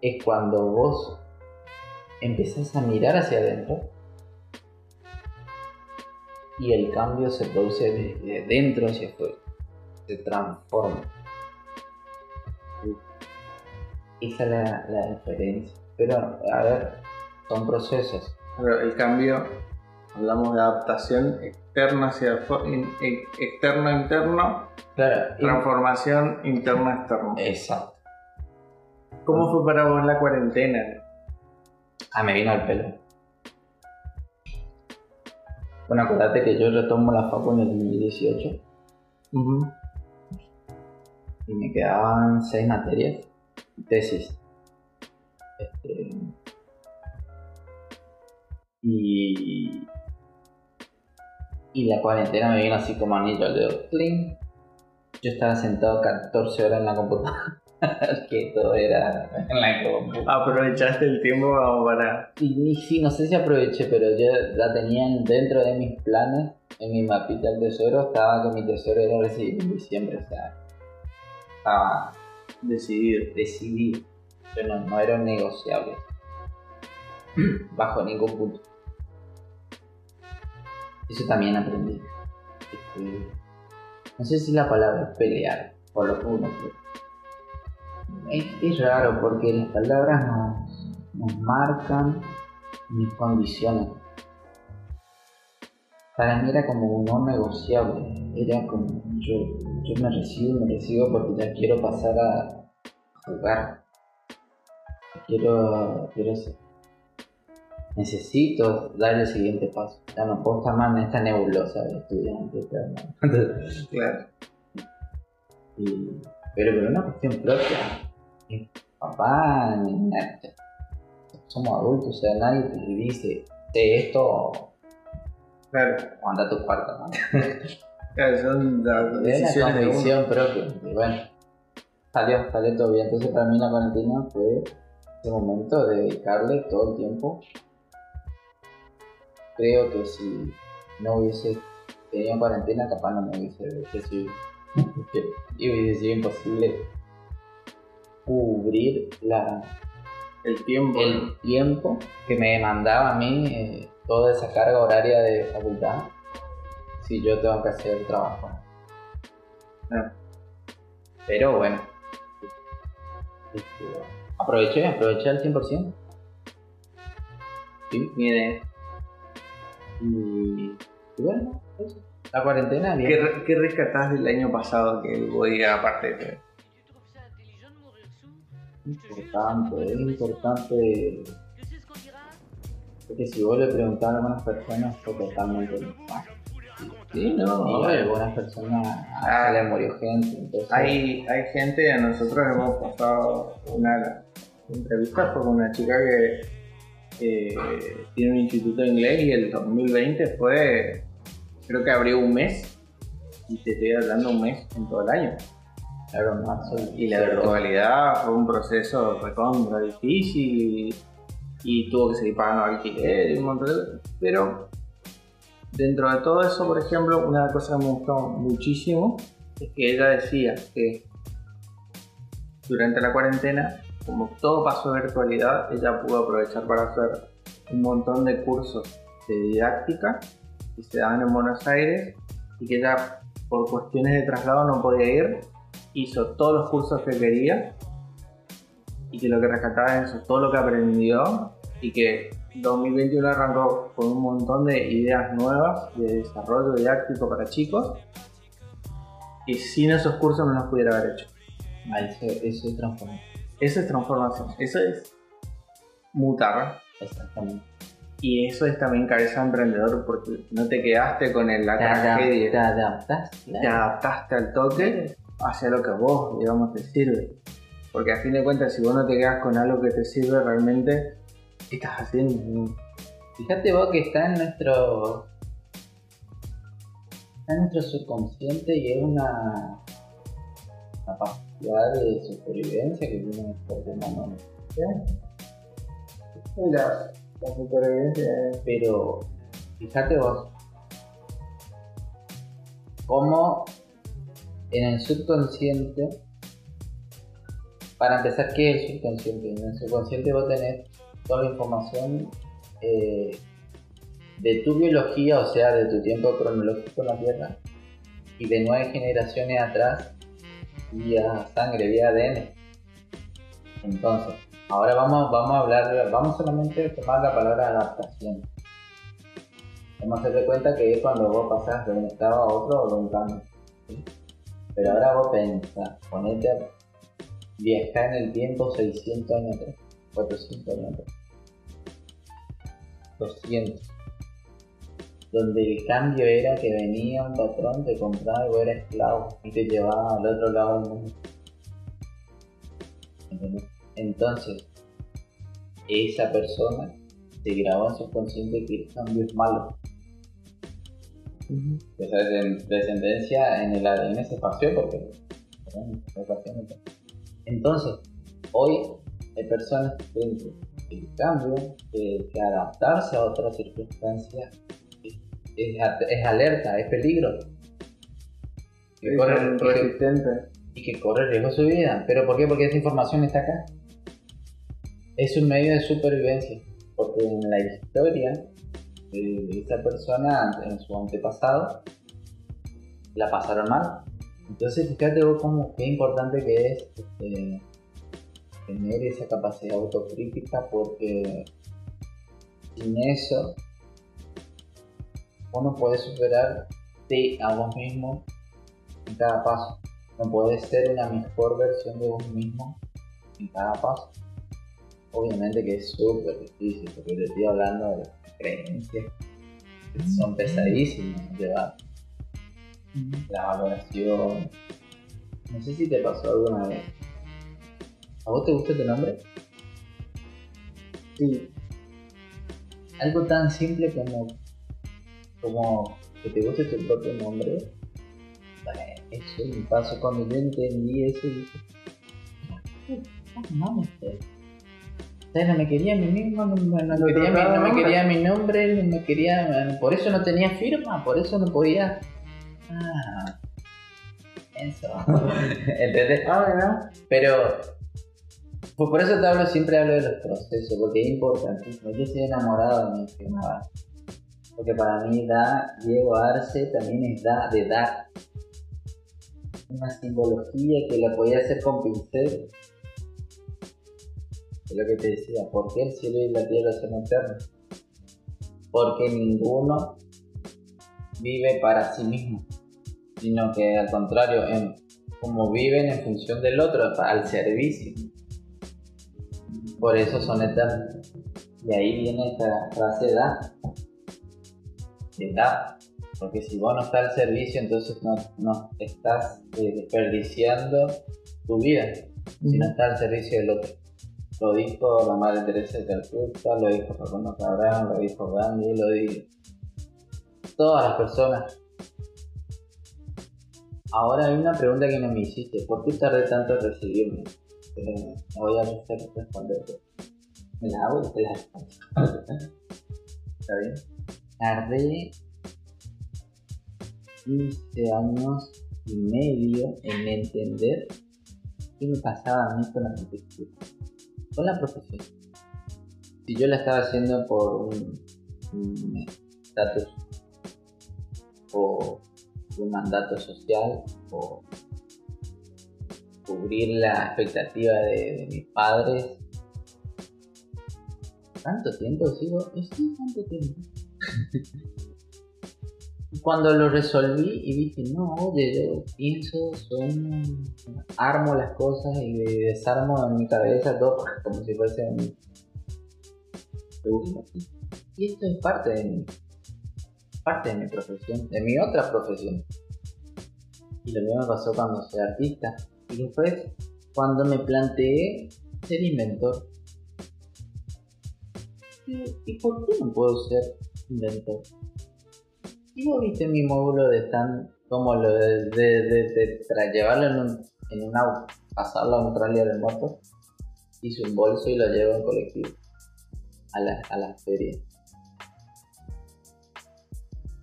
es cuando vos empezás a mirar hacia adentro y el cambio se produce desde dentro hacia afuera, se transforma. Esa es la, la diferencia. Pero, a ver, son procesos. El cambio, hablamos de adaptación externa hacia externo interno, Claro, transformación interno externo. Exacto. ¿Cómo fue para vos la cuarentena? Ah, me vino al pelo. Bueno, acuérdate que yo retomo la facu en el 2018 y me quedaban seis materias y tesis. Este, y, y la cuarentena me vino así como anillo al dedo. ¡Cling! Yo estaba sentado 14 horas en la computadora. que todo era en la computadora. Aprovechaste el tiempo para... Y ni- sí, no sé si aproveché, pero yo la tenía en- dentro de mis planes, en mi mapita del tesoro, estaba que mi tesoro era recibir en diciembre, o sea, estaba decidir. decidido. Yo no, no era negociable. Bajo ningún punto. Eso también aprendí. Este, no sé si la palabra pelear, por lo que uno. Es, raro porque las palabras nos, marcan mis condiciones. Para mí era como un no negociable. Era como yo, yo me recibo, me recibo porque ya quiero pasar a jugar. Quiero, quiero ser- Necesito dar el siguiente paso. Ya no puedo estar más en esta nebulosa de estudiante. Claro. Y- pero por una cuestión propia. Mi Papá, ni nada. Somos adultos, o sea, nadie te dice, sé esto o Claro. anda a tu cuarto. ¿no? Claro, son las Es una decisiones convicción propia. Y bueno, salió, salió todo bien. Entonces para mí la cuarentena fue ese momento de dedicarle todo el tiempo. Creo que si no hubiese tenido cuarentena, capaz no me hubiese recibido. y hubiese sido imposible cubrir la, El tiempo. el tiempo que me demandaba a mí eh, toda esa carga horaria de facultad si yo tengo que hacer el trabajo. Claro. Pero bueno, este, aproveché, aproveché al 100%. Sí, Mire, y, y bueno, eso. La cuarentena, bien. ¿qué, qué rescatás del año pasado que voy aparte de... importante, es importante porque si vos le preguntás a algunas personas fue totalmente normal. Sí, no, a algunas personas Ah. le murió gente, entonces Hay, hay gente, nosotros hemos pasado una entrevista con una chica que eh, tiene un instituto de inglés y el 2020 fue, creo que abrió un mes y te estoy hablando un mes en todo el año. claro, marzo Y la virtualidad fue un proceso recontra difícil y, y tuvo que seguir pagando alquiler y un montón de Pero dentro de todo eso, por ejemplo, una cosa que me gustó muchísimo es que ella decía que durante la cuarentena, como todo pasó de virtualidad, ella pudo aprovechar para hacer un montón de cursos de didáctica que se daban en Buenos Aires y que ella por cuestiones de traslado no podía ir hizo todos los cursos que quería y que lo que rescataba es eso, todo lo que aprendió y que 2021 arrancó con un montón de ideas nuevas de desarrollo didáctico para chicos y sin esos cursos no los pudiera haber hecho. Eso, es transformar. Eso es transformación, eso es mutar Exactamente. y eso es también cabeza de emprendedor porque no te quedaste con el- la Te, adap- tragedia, te adaptas, claro. te adaptaste al toque hacia lo que a vos, digamos, te sirve. Porque a fin de cuentas, si vos no te quedas con algo que te sirve realmente, ¿qué estás haciendo? Fíjate vos que está en nuestro. Está en nuestro subconsciente y es una capacidad de supervivencia que tiene el ser humano. La, la supervivencia es... Pero fíjate vos cómo en el subconsciente, para empezar, ¿qué es el subconsciente? En el subconsciente vos tenés toda la información eh, de tu biología, o sea, de tu tiempo cronológico en la Tierra, y de nueve generaciones atrás, vía sangre, vía ADN. Entonces, ahora vamos, vamos a hablar, vamos solamente a tomar la palabra adaptación. Vamos a hacer de cuenta que es cuando vos pasás de un estado a otro o de un cambio. Pero ahora vos pensás, ponete a viajar en el tiempo 600 años atrás, 400 años atrás, 200. Donde el cambio era que venía un patrón, te compraba y eras esclavo y te llevaba al otro lado del mundo. ¿Entendés? Entonces, esa persona se grabó en su consciente que el cambio es malo. Esa desen- descendencia en el ADN se pasó porque. Entonces, hoy hay personas que que el cambio, que, que adaptarse a otras circunstancias, es, alerta, es peligro. Que corre- Son y que- resistentes. y que corre riesgo su vida. ¿Pero por qué? Porque esa información está acá. Es un medio de supervivencia. Porque en la historia de esa persona, en su antepasado, la pasaron mal. Entonces, fíjate vos cómo qué importante que es este, tener esa capacidad autocrítica porque sin eso uno puede superarte a vos mismo en cada paso. No puedes ser una mejor versión de vos mismo en cada paso. Obviamente que es súper difícil, porque te estoy hablando de las creencias que son pesadísimas de llevar. La valoración. No sé si te pasó alguna vez. ¿A vos te gusta tu nombre? Sí, Algo tan simple como, como que te guste tu propio nombre. Eso me pasó cuando yo entendí eso y dije, "Ah, no eh". No me quería a mí mismo, no, no- no quería, mi, no me quería mi nombre, no me quería, por eso no tenía firma, por eso no podía. Ah, eso. ¿Entendés? ah. Pero pues por eso te hablo, siempre hablo de los procesos, porque es importantísimo. Yo estoy enamorado de mi firma Porque para mí da, Diego Arce también es da, de dar. Una simbología que la podía hacer con pincel. Es lo que te decía, ¿por qué el cielo y la tierra son eternos? Porque ninguno vive para sí mismo, sino que al contrario, como viven en función del otro, al servicio. Por eso son eternos. De ahí viene esta frase da. De da. Porque si vos no estás al servicio, entonces no, no estás eh, desperdiciando tu vida. Si no estás al servicio del otro. Lo dijo la madre Teresa de Calcuta, lo dijo Facundo Cabral, lo dijo Gandhi, lo dijo todas las personas. Ahora hay una pregunta que no me hiciste. ¿Por qué tardé tanto en recibirme? Me voy a hacer responderte. Me la hago y te la respondo. ¿Está bien? Tardé 15 años y medio en entender qué me pasaba a mí con la arquitectura. Con la profesión. Si yo la estaba haciendo por un estatus o un mandato social o cubrir la expectativa de, de mis padres. ¿Tanto tiempo sigo? Sí, tanto tiempo. Cuando lo resolví y dije, no, yo pienso, sueño, armo las cosas y desarmo en mi cabeza todo como si fuese un... Y esto es parte de mí, parte de mi profesión, de mi otra profesión. Y lo mismo pasó cuando soy artista. Y después, cuando me planteé ser inventor. ¿Y, y por qué no puedo ser inventor? Y vos viste mi módulo de stand, como lo de, de, de- llevarlo en un, en un auto, pasarlo a un trailer de moto, hice un bolso y lo llevo en colectivo a la, a la feria.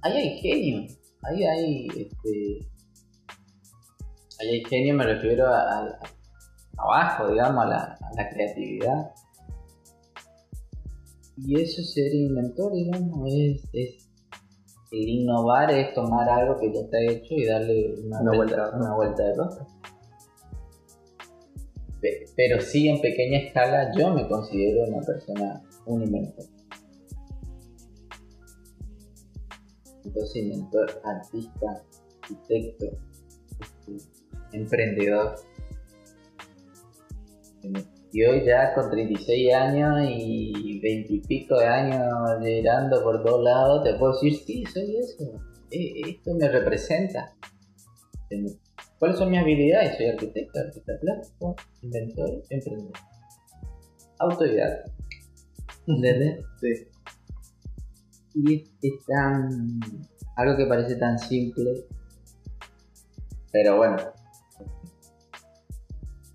Ahí hay genio, ahí hay este. Ahí hay genio, me refiero a- a- a- abajo, digamos, a la, a la creatividad. Y eso es ser inventor, digamos, es, es el innovar es tomar algo que ya está hecho y darle una, Una vuelta, vuelta. una vuelta de rosca. Pe- Pero sí en pequeña escala yo me considero una persona, un inventor. Entonces inventor, artista, arquitecto, emprendedor. Y hoy ya con 36 años y 20 y pico de años girando por todos lados, te puedo decir, sí, soy eso. Eh, Esto me representa. ¿Cuáles son mis habilidades? Soy arquitecto, artista plástico, inventor, emprendedor. Autodidacta. ¿Entendés? Sí. Y es, es tan. algo que parece tan simple. Pero bueno.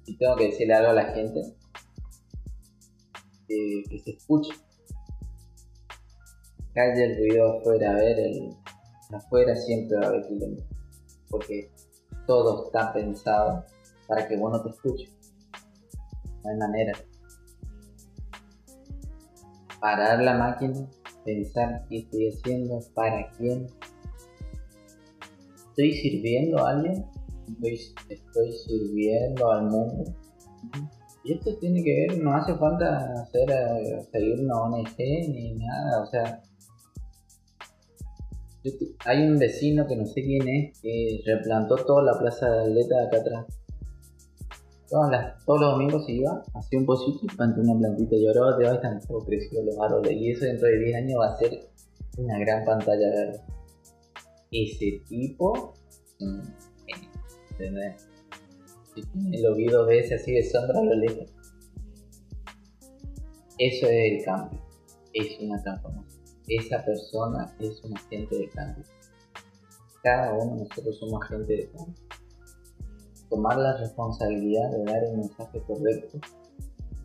Si tengo que decirle algo a la gente, que, se escuche. Calle el ruido afuera, a ver, el, afuera siempre va a haber kilómetros. Porque todo está pensado para que vos no te escuches. No hay manera. Parar la máquina, pensar qué estoy haciendo, para quién. ¿Estoy sirviendo a alguien? ¿Estoy, estoy sirviendo al mundo? Y esto tiene que ver, no hace falta hacer, eh, seguir una ONG ni nada, o sea, hay un vecino que no sé quién es que replantó toda la plaza de Atleta de acá atrás. Todas las- todos los domingos se iba, hacía un pocito y plantó una plantita y ahora te va están todos crecidos los árboles y eso dentro de 10 años va a ser una gran pantalla verde. Ese tipo. Si tiene el oído veces así de sombra a lo lejos. Eso es el cambio, es una transformación. Esa persona es un agente de cambio. Cada uno de nosotros somos agentes de cambio. Tomar la responsabilidad de dar el mensaje correcto,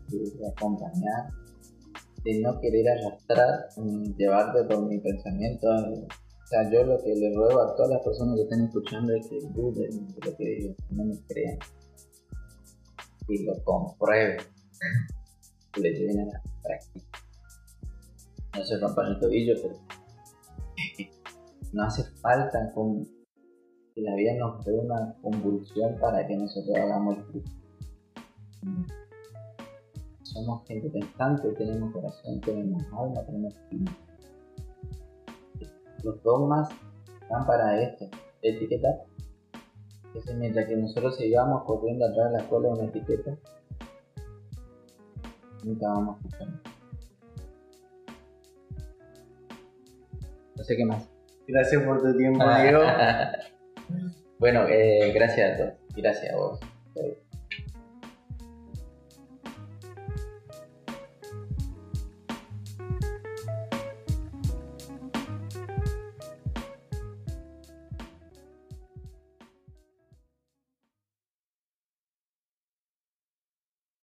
de acompañar, de no querer arrastrar, llevarte por mi pensamiento. O sea, yo lo que le ruego a todas las personas que estén escuchando es que duden de lo que digo, no me crean, y lo comprueben, y le lleven a la práctica. No se rompan el tobillo, pero no hace falta que la vida nos dé una convulsión para que nosotros hagamos el fruto. Somos gente pensante, tenemos corazón, tenemos alma, tenemos espíritu. Los dogmas van para esto, etiquetar. Entonces, mientras que nosotros sigamos corriendo atrás de la cola de una etiqueta, nunca vamos a. No sé qué más. Gracias por tu tiempo, Diego. bueno, eh, gracias a todos. Gracias a vos.